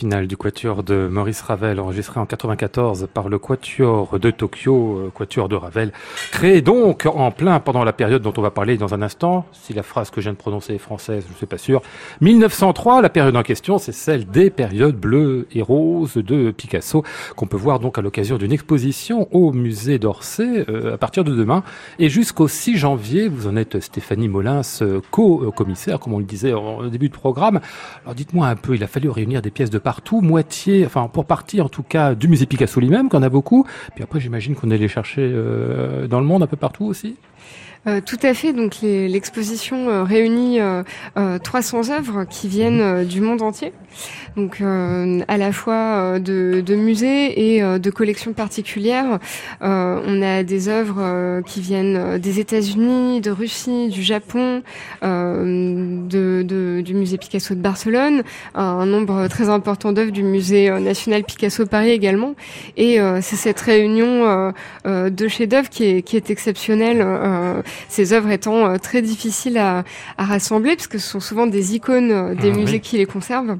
Du Quatuor de Maurice Ravel, enregistré en 94 par le Quatuor de Tokyo, euh, Quatuor de Ravel, créé donc en plein pendant la période dont on va parler dans un instant. Si la phrase que je viens de prononcer est française, je ne suis pas sûr. 1903, la période en question, c'est celle des périodes bleues et roses de Picasso, qu'on peut voir donc à l'occasion d'une exposition au musée d'Orsay euh, à partir de demain. Et jusqu'au 6 janvier, vous en êtes Stéphanie Molins, co-commissaire, comme on le disait au début de programme. Alors dites-moi un peu, il a fallu réunir des pièces de partout tout moitié, enfin pour partie en tout cas, du musée Picasso lui-même, qu'on a beaucoup. Puis après, j'imagine qu'on est allé chercher euh, dans le monde un peu partout aussi. Euh, tout à fait. Donc l'exposition euh, réunit 300 œuvres qui viennent du monde entier donc euh, à la fois euh, de, de musées et euh, de collections particulières. on a des œuvres qui viennent des États-Unis, de Russie, du Japon, de, de, du musée Picasso de Barcelone, un nombre très important d'œuvres du musée national Picasso Paris également. Et c'est cette réunion de chefs-d'œuvre qui est, qui est exceptionnelle. Ces œuvres étant très difficiles à, à rassembler parce que ce sont souvent des icônes des ah musées qui les conservent.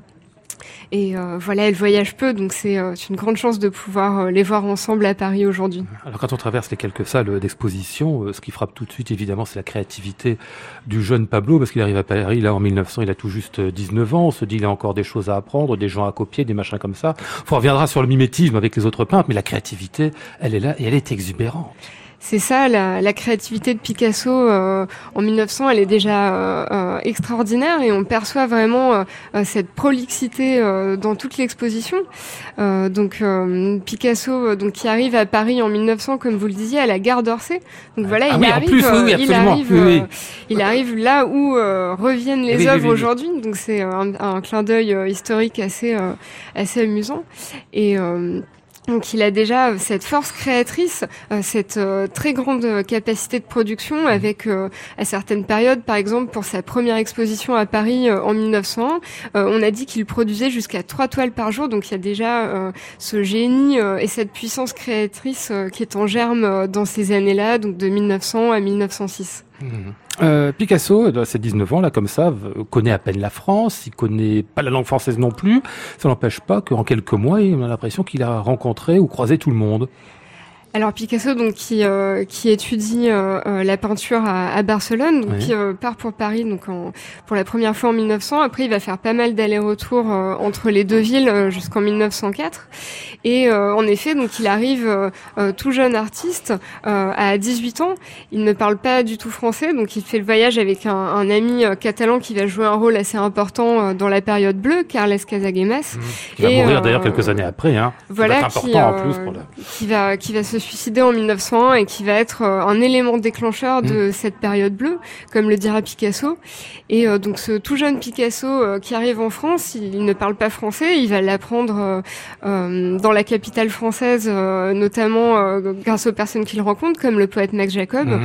Et euh, voilà, elles voyagent peu, donc c'est euh, une grande chance de pouvoir euh, les voir ensemble à Paris aujourd'hui. Alors quand on traverse les quelques salles d'exposition, ce qui frappe tout de suite, évidemment, c'est la créativité du jeune Pablo, parce qu'il arrive à Paris, là, en 1900, il a tout juste 19 ans, on se dit, il a encore des choses à apprendre, des gens à copier, des machins comme ça. On reviendra sur le mimétisme avec les autres peintres, mais la créativité, elle est là et elle est exubérante c'est ça, la, la, créativité de Picasso euh, en 1900, elle est déjà euh, euh, extraordinaire et on perçoit vraiment cette prolixité dans toute l'exposition. donc Picasso, donc qui arrive à Paris en 1900, comme vous le disiez, à la gare d'Orsay. Donc voilà, ah il, arrive, il arrive, il arrive là où reviennent les œuvres aujourd'hui. Donc c'est un, un, clin d'œil historique assez assez amusant et donc il a déjà euh, cette force créatrice, euh, cette euh, très grande capacité de production avec à certaines périodes, par exemple pour sa première exposition à Paris en 1901, on a dit qu'il produisait jusqu'à trois toiles par jour. Donc il y a déjà ce génie et cette puissance créatrice qui est en germe dans ces années-là, donc de 1900 à 1906. Euh, Picasso, à ses 19 ans, là, comme ça, connaît à peine la France, il connaît pas la langue française non plus. Ça n'empêche pas qu'en quelques mois, on a l'impression qu'il a rencontré ou croisé tout le monde. Alors Picasso, donc qui euh, qui étudie euh, euh, la peinture à, à Barcelone, donc qui part pour Paris, donc en, pour la première fois en 1900. Après, il va faire pas mal d'allers-retours entre les deux villes jusqu'en 1904. Et en effet, donc il arrive tout jeune artiste à 18 ans. Il ne parle pas du tout français, donc il fait le voyage avec un, un ami catalan qui va jouer un rôle assez important dans la période bleue, Carles Casagemas. Mmh. Qui va mourir d'ailleurs quelques années après. Hein. Voilà, qui, en plus pour qui va qui va se suicidé en 1901 et qui va être euh, un élément déclencheur de mm. cette période bleue, comme le dira Picasso. Et euh, donc ce tout jeune Picasso euh, qui arrive en France, il, ne parle pas français, il va l'apprendre dans la capitale française, notamment grâce aux personnes qu'il rencontre, comme le poète Max Jacob. Mm-hmm.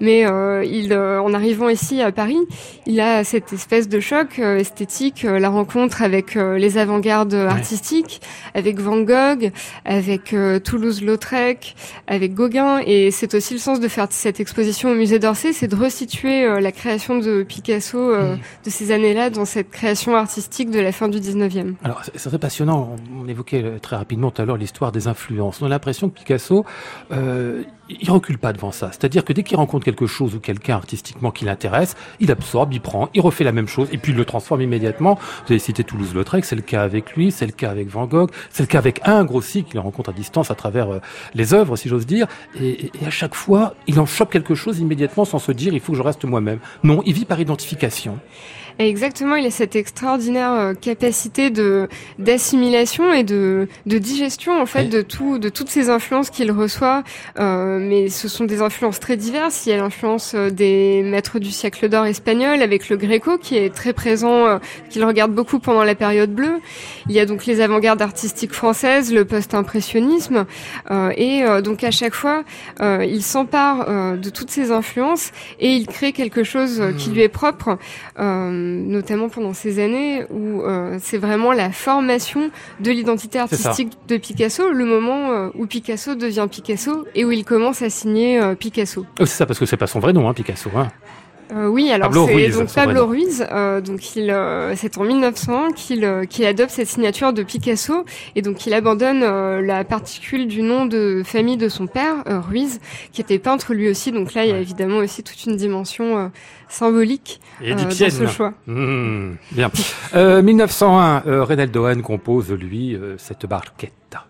Mais il, en arrivant ici à Paris, il a cette espèce de choc esthétique, la rencontre avec les avant-gardes artistiques, avec Van Gogh, avec Toulouse-Lautrec, avec Gauguin. Et c'est aussi le sens de faire cette exposition au musée d'Orsay, c'est de resituer euh, la création de Picasso euh, mm. de ces années-là dans cette création artistique de la fin du 19e. Alors, c'est très passionnant. On évoquait euh, très rapidement tout à l'heure l'histoire des influences. On a l'impression que Picasso, euh, il recule pas devant ça. C'est-à-dire que dès qu'il rencontre quelque chose ou quelqu'un artistiquement qui l'intéresse, il absorbe, il prend, il refait la même chose et puis il le transforme immédiatement. Vous avez cité Toulouse-Lautrec, c'est le cas avec lui, c'est le cas avec Van Gogh, c'est le cas avec Ingres aussi, qu'il rencontre à distance à travers euh, les œuvres, si j'ose dire. Et, et, à chaque fois, il en chope quelque chose immédiatement sans se dire il faut que je reste moi-même. Non, il vit par identification. Exactement, il a cette extraordinaire euh, capacité de d'assimilation et de, de digestion en fait de tout de toutes ces influences qu'il reçoit. Euh, mais ce sont des influences très diverses. Il y a l'influence euh, des maîtres du siècle d'or espagnol avec le Gréco qui est très présent, euh, qu'il regarde beaucoup pendant la période bleue. Il y a donc les avant-gardes artistiques françaises, le post-impressionnisme et donc à chaque fois il s'empare de toutes ces influences et il crée quelque chose qui hmm. lui est propre notamment pendant ces années où euh, c'est vraiment la formation de l'identité artistique de Picasso, le moment euh, où Picasso devient Picasso et où il commence à signer euh, Picasso. Oh, c'est ça, parce que c'est pas son vrai nom, hein, Picasso. Hein. Euh, oui, alors c'est donc Pablo Ruiz. Euh, donc il, euh, c'est en 1900 qu'il qu'il adopte cette signature de Picasso et donc il abandonne la particule du nom de famille de son père, Ruiz, qui était peintre lui aussi. Donc là, il y a évidemment aussi toute une dimension symbolique dans ce choix. Mmh, bien. 1901, Renel Dohan compose lui cette barquetta.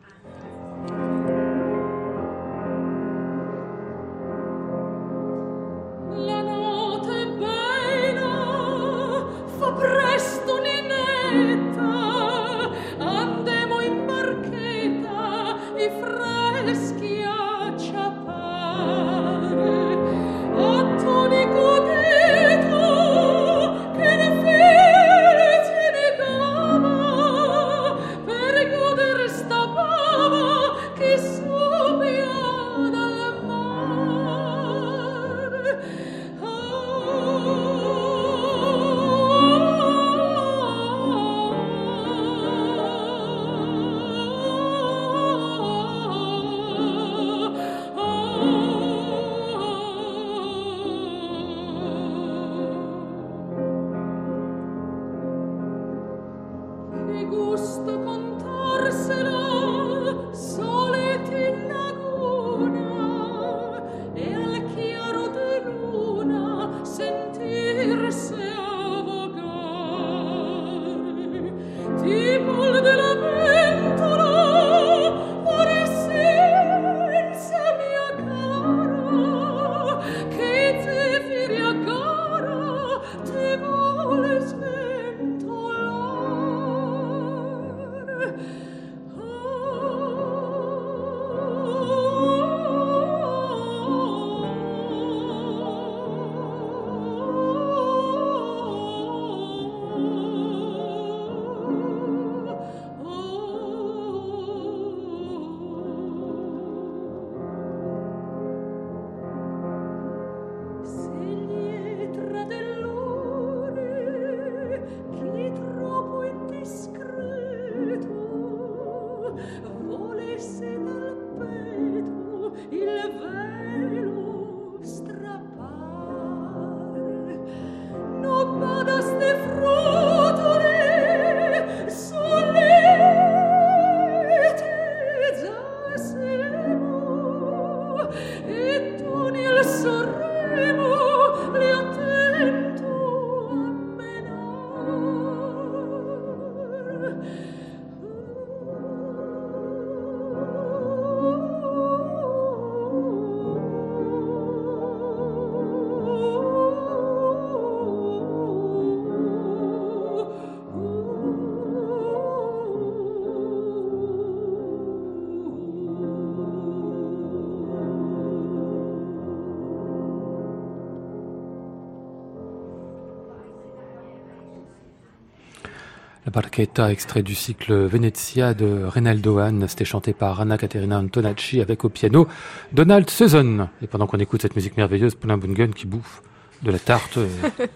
La Barchetta, extrait du cycle Venezia de Reynaldo Hahn, c'était chanté par Anna Caterina Antonacci avec au piano Donald Suzon. Et pendant qu'on écoute cette musique merveilleuse, Paulin Bungen qui bouffe de la tarte. euh,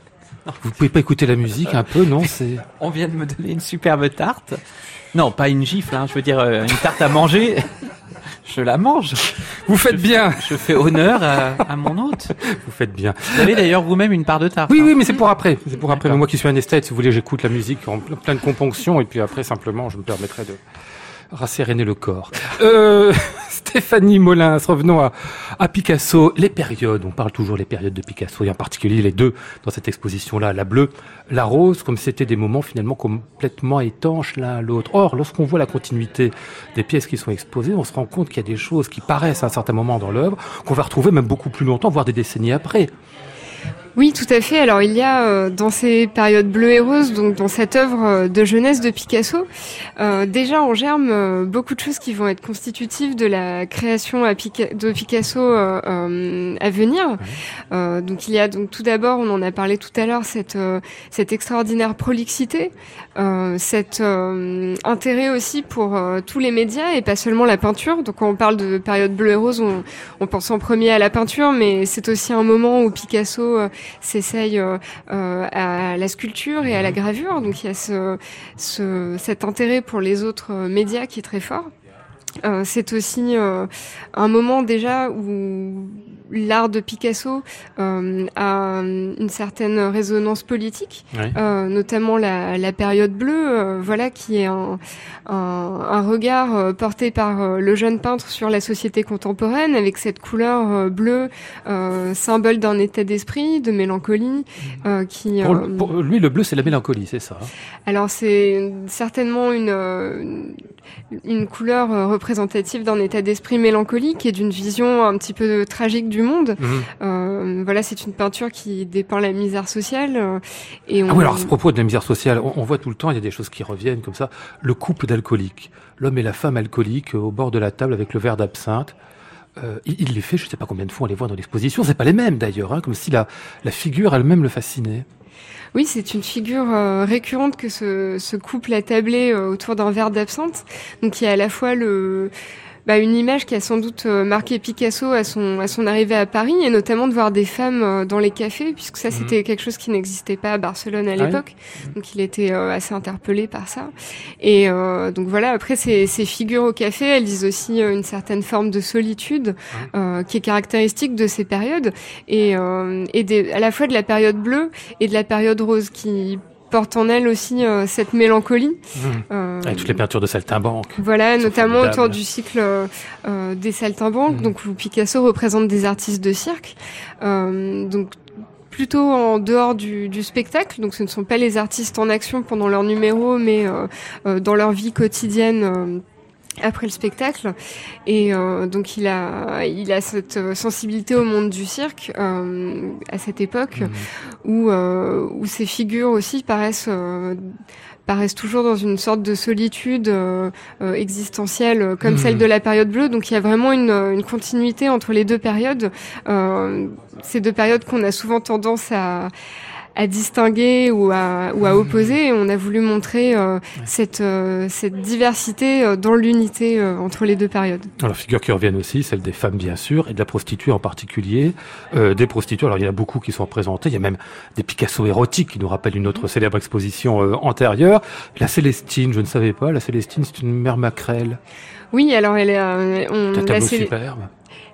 Vous pouvez pas écouter la musique un peu, non? C'est On vient de me donner une superbe tarte. Non, pas une gifle, hein, je veux dire euh, une tarte à manger. Je la mange. Vous faites bien. Je fais honneur à, à mon hôte. Vous faites bien. Vous avez d'ailleurs vous-même une part de tarte. Oui, hein. oui, mais c'est pour après. C'est pour après. Moi qui suis un esthète, si vous voulez, j'écoute la musique en ple- pleine componction et puis après, simplement, je me permettrai de rasséréner le corps. Euh, Stéphanie Molins, revenons à, à Picasso. Les périodes, on parle toujours les périodes de Picasso et en particulier les deux dans cette exposition-là, la bleue, la rose, comme c'était des moments finalement complètement étanches l'un à l'autre. Or, lorsqu'on voit la continuité des pièces qui sont exposées, on se rend compte qu'il y a des choses qui paraissent à un certain moment dans l'œuvre qu'on va retrouver même beaucoup plus longtemps, voire des décennies après. Oui, tout à fait. Alors il y a euh, dans ces périodes bleues et roses, donc dans cette œuvre euh, de jeunesse de Picasso, euh, déjà en germe euh, beaucoup de choses qui vont être constitutives de la création à Pica- de Picasso à venir. Euh, donc il y a donc tout d'abord, on en a parlé tout à l'heure, cette euh, cette extraordinaire prolixité, euh, cet euh, intérêt aussi pour euh, tous les médias et pas seulement la peinture. Donc quand on parle de période bleue et rose, on, on pense en premier à la peinture, mais c'est aussi un moment où Picasso euh, s'essaye à la sculpture et à la gravure. Donc il y a ce, ce, cet intérêt pour les autres médias qui est très fort. Euh, c'est aussi euh, un moment déjà où l'art de Picasso euh, a une certaine résonance politique, euh, notamment la, la période bleue, euh, voilà, qui est un, un, un regard euh, porté par euh, le jeune peintre sur la société contemporaine, avec cette couleur bleue, euh, symbole d'un état d'esprit, de mélancolie, euh, qui. Pour, euh, pour lui, le bleu, c'est la mélancolie, c'est ça. hein? Alors c'est certainement une, une couleur représentative d'un état d'esprit mélancolique et d'une vision un petit peu tragique du monde. Mhm. Euh, voilà, c'est une peinture qui dépeint la misère sociale. euh, et on... Ah oui, alors à ce propos de la misère sociale, on, on voit tout le temps, il y a des choses qui reviennent comme ça. Le couple d'alcooliques, l'homme et la femme alcooliques euh, au bord de la table avec le verre d'absinthe. Euh, il, il les fait, je ne sais pas combien de fois on les voit dans l'exposition. C'est pas les mêmes d'ailleurs, hein, comme si la, la figure elle-même le fascinait. Oui, c'est une figure euh, récurrente que ce, ce couple a tablé euh, autour d'un verre d'absinthe. Donc il y a à la fois le bah, une image qui a sans doute euh, marqué Picasso à son à son arrivée à Paris et notamment de voir des femmes euh, dans les cafés puisque ça Mhm. c'était quelque chose qui n'existait pas à Barcelone à Ah l'époque. Donc il était euh, assez interpellé par ça. Et euh, donc voilà, après ces, ces figures au café, elles disent aussi une certaine forme de solitude euh, qui est caractéristique de ces périodes et, euh, et des, à la fois de la période bleue et de la période rose qui porte en elle aussi euh, cette mélancolie. Euh, Avec toutes les peintures de saltimbanque. voilà, notamment autour du cycle euh, euh, des saltimbanques, Mhm. donc où Picasso représente des artistes de cirque. Euh, donc plutôt en dehors du, du spectacle, donc ce ne sont pas les artistes en action pendant leur numéro, mais euh, euh, dans leur vie quotidienne. Après le spectacle et euh, donc il a il a cette euh, sensibilité au monde du cirque euh, à cette époque Mhm. où, euh, où ces figures aussi paraissent euh, paraissent toujours dans une sorte de solitude euh, euh, existentielle comme Mhm. celle de la période bleue. Donc il y a vraiment une, une continuité entre les deux périodes. Euh, ces deux périodes qu'on a souvent tendance à à distinguer ou à, ou à opposer et on a voulu montrer euh, cette, euh, cette diversité euh, dans l'unité euh, entre les deux périodes. Alors, figures qui reviennent aussi, celle des femmes bien sûr, et de la prostituée en particulier. Euh, des prostituées, alors il y en a beaucoup qui sont représentées, il y a même des Picasso érotiques qui nous rappellent une autre célèbre exposition euh, antérieure. La Célestine, je ne savais pas, la Célestine c'est une mère maquerelle, Oui, alors elle est, euh, on, la, superbe.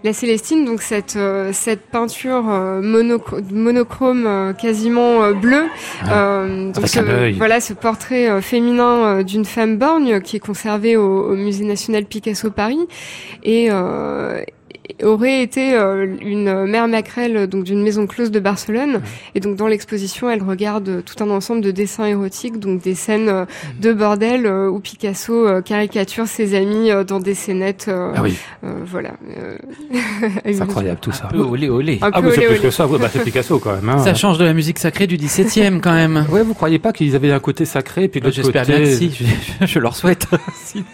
La Célestine, donc cette euh, cette peinture euh, monoc- monochrome euh, quasiment euh, bleue, euh, donc ce, œil. voilà ce portrait féminin d'une femme borgne qui est conservé au, au Musée national Picasso Paris et euh, aurait été euh, une mère maquerelle donc d'une maison close de Barcelone et donc dans l'exposition elle regarde tout un ensemble de dessins érotiques donc des scènes euh, de bordel euh, où Picasso euh, caricature ses amis euh, dans des scénettes euh, Ah oui, euh, voilà euh, c'est incroyable tout ça. Un peu olé olé. Un Ah peu oui, c'est olé, plus olé. que ça, Ouais, bah, c'est Picasso quand même. Hein. Ça change de la musique sacrée du 17e quand même. Ouais, vous croyez pas qu'ils avaient un côté sacré, puis de Bah, l'autre J'espère côté... bien que si, je, je leur souhaite. sinon,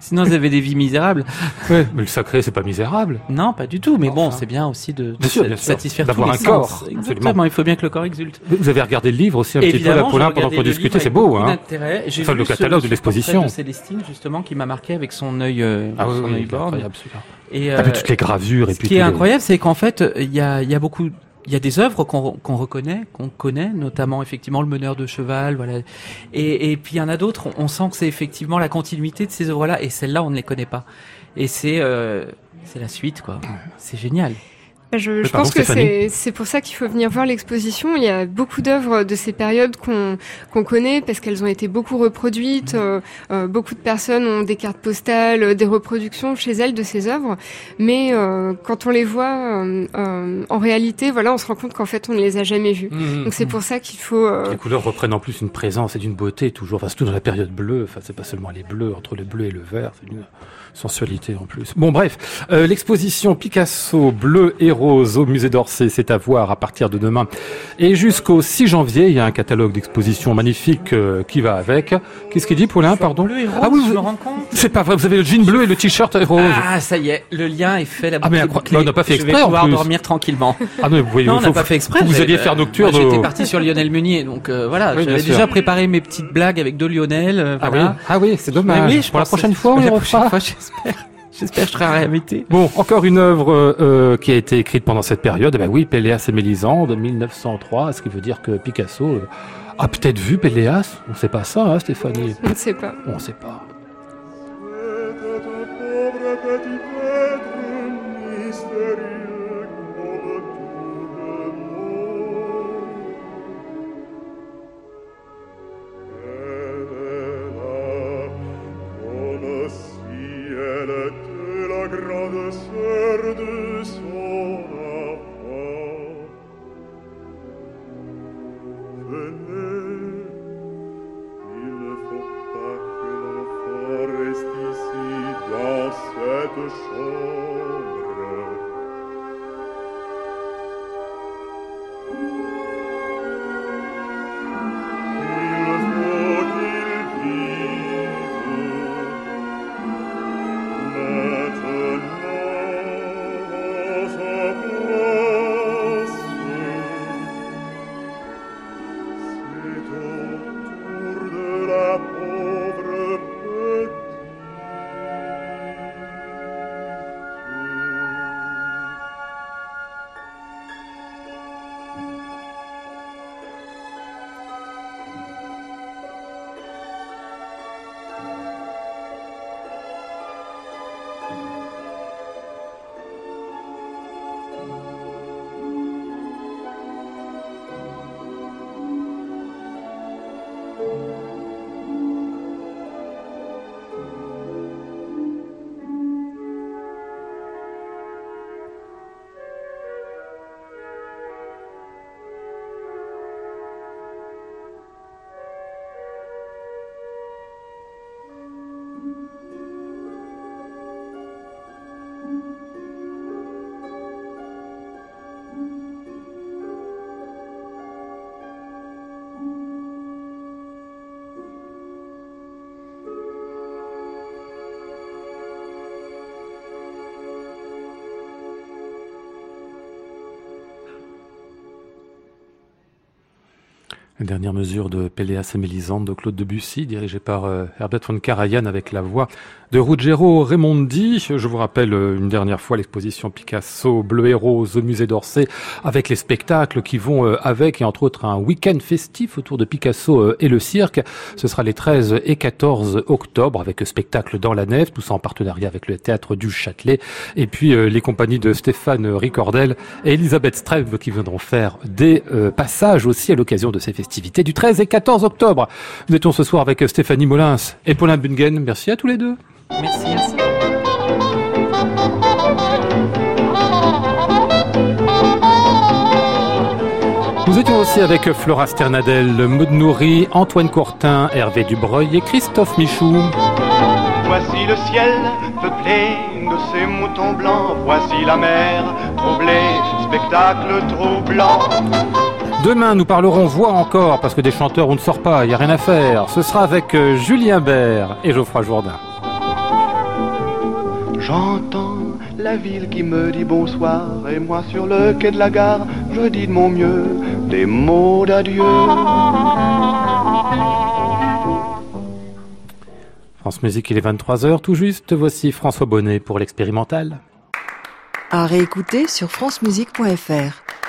sinon, ils avaient des vies misérables. Ouais, mais le sacré, c'est pas misérable. Non, Non, pas du tout. Mais bon, c'est bien aussi de, de sûr, bien satisfaire D'avoir un corps. Exactement. Il faut bien que le corps exulte. Vous avez regardé le livre aussi un petit peu, là, Évidemment, pendant qu'on discutait, c'est beau, hein. J'ai Enfin, vu le catalogue de l'exposition. de Célestine, justement, qui m'a marqué avec son œil, euh, Ah oui, son oui, œil celui-là. Et, Ah, puis euh, toutes les gravures et Ce puis qui est incroyable, c'est qu'en fait, il y a, il y a beaucoup, il y a des œuvres qu'on reconnaît, qu'on connaît, notamment effectivement le meneur de cheval, voilà. Et, et puis il y en a d'autres, on, on sent que c'est effectivement la continuité de ces œuvres-là, et celles-là, on ne les connaît pas. Et c'est, euh, c'est la suite, quoi. C'est génial. Je, je pardon, pense que c'est c'est pour ça qu'il faut venir voir l'exposition. Il y a beaucoup d'œuvres de ces périodes qu'on qu'on connaît parce qu'elles ont été beaucoup reproduites. Euh, euh, beaucoup de personnes ont des cartes postales, euh, des reproductions chez elles de ces œuvres. Mais euh, quand on les voit euh, euh, en réalité, voilà, on se rend compte qu'en fait on ne les a jamais vues. Mmh, Donc c'est mmh. pour ça qu'il faut. euh, Les couleurs reprennent en plus une présence et d'une beauté toujours. Enfin, surtout dans la période bleue. Enfin, c'est pas seulement les bleus, entre le bleu et le vert, c'est une sensualité en plus. Bon, bref, euh, l'exposition Picasso bleu et rose au musée d'Orsay, c'est à voir à partir de demain et jusqu'au 6 janvier. Il y a un catalogue d'expositions magnifique euh, qui va avec. Qu'est-ce qu'il dit, Paulin? Pardon? Bleu et rose, Ah oui, je vous- me rends compte. C'est pas vrai. Vous avez le jean bleu et le t-shirt rose. Ah, ça y est, le lien est fait, la Ah, mais incroyable. On n'a pas fait Je exprès, vais en pouvoir plus. dormir tranquillement. Ah non, vous voyez, Non, on n'a pas fait exprès. Vous alliez faire nocturne. J'étais parti sur Lionel Meunier, donc euh, voilà, Oui, j'avais sûr. déjà préparé mes petites blagues avec deux Lionel. euh, Ah oui, ah oui, c'est dommage. Mais oui, je Pour la prochaine fois, on refera. J'espère. J'espère que je serai réinvité. Bon, encore une œuvre euh, qui a été écrite pendant cette période. Eh ben oui, Péléas et Mélisande, de 1903, ce qui veut dire que Picasso euh, a peut-être vu Péléas? On sait pas ça, hein, Stéphanie on ne sait pas. On sait pas. La dernière mesure de Péléas et Mélisande de Claude Debussy, dirigé par euh, Herbert von Karajan avec la voix de Ruggero Raimondi. Je vous rappelle euh, une dernière fois l'exposition Picasso Bleu et Rose au musée d'Orsay avec les spectacles qui vont euh, avec et entre autres un week-end festif autour de Picasso euh, et le cirque. Ce sera les 13 et 14 octobre avec spectacle dans la nef, tout ça en partenariat avec le théâtre du Châtelet et puis les compagnies de Stéphane Ricordel et Elisabeth Streb qui viendront faire des passages aussi à l'occasion de ces festivités du 13 et 14 octobre. Nous étions ce soir avec Stéphanie Molins et Paulin Bungen. Merci à tous les deux. Merci. Nous étions aussi avec Flora Sternadel, Maud Nourri, Antoine Courtin, Hervé Dubreuil et Christophe Michou. Voici le ciel peuplé de ces moutons blancs. Voici la mer troublée, spectacle troublant. Demain, nous parlerons voix encore, parce que des chanteurs, on ne sort pas, il n'y a rien à faire. Ce sera avec euh, Julien Bert et Geoffroy Jourdain. J'entends la ville qui me dit bonsoir et moi sur le quai de la gare, je dis de mon mieux des mots d'adieu. France Musique, il est 23h tout juste. Voici François Bonnet pour l'expérimental. À réécouter sur francemusique.fr.